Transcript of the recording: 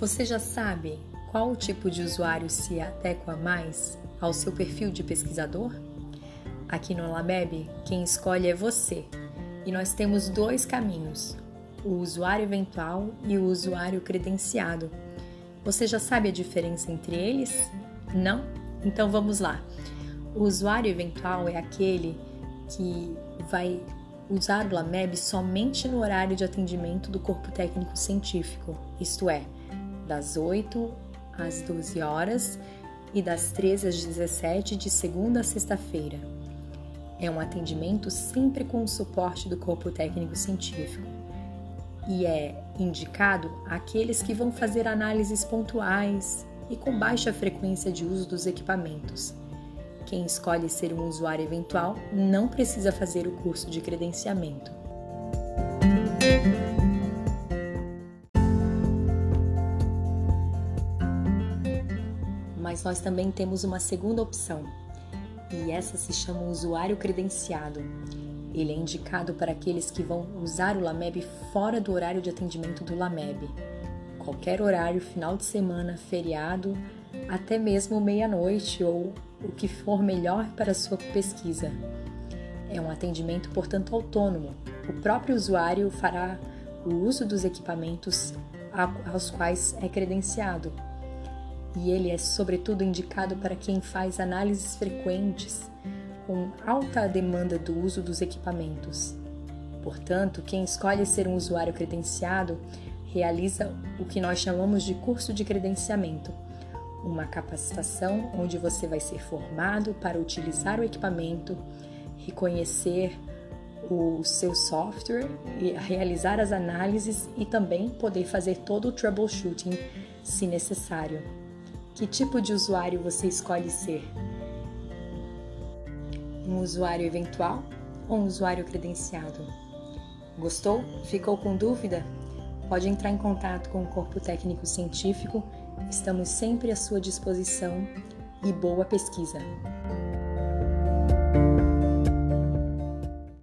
Você já sabe qual o tipo de usuário se adequa mais ao seu perfil de pesquisador? Aqui no Lameb, quem escolhe é você. E nós temos dois caminhos: o usuário eventual e o usuário credenciado. Você já sabe a diferença entre eles? Não? Então vamos lá. O usuário eventual é aquele que vai usar o LAMEB somente no horário de atendimento do corpo técnico científico, isto é, das 8 às 12 horas e das 13 às 17 de segunda a sexta-feira. É um atendimento sempre com o suporte do corpo técnico científico e é indicado àqueles que vão fazer análises pontuais e com baixa frequência de uso dos equipamentos. Quem escolhe ser um usuário eventual não precisa fazer o curso de credenciamento. Mas nós também temos uma segunda opção, e essa se chama usuário credenciado. Ele é indicado para aqueles que vão usar o LAMEB fora do horário de atendimento do LAMEB. Qualquer horário, final de semana, feriado, até mesmo meia-noite ou o que for melhor para sua pesquisa. É um atendimento, portanto, autônomo. O próprio usuário fará o uso dos equipamentos aos quais é credenciado. E ele é, sobretudo, indicado para quem faz análises frequentes com alta demanda do uso dos equipamentos. Portanto, quem escolhe ser um usuário credenciado realiza o que nós chamamos de curso de credenciamento, uma capacitação onde você vai ser formado para utilizar o equipamento, reconhecer o seu software realizar as análises e também poder fazer todo o troubleshooting se necessário. Que tipo de usuário você escolhe ser? um usuário eventual ou um usuário credenciado. Gostou? Ficou com dúvida? Pode entrar em contato com o Corpo Técnico Científico, estamos sempre à sua disposição e boa pesquisa!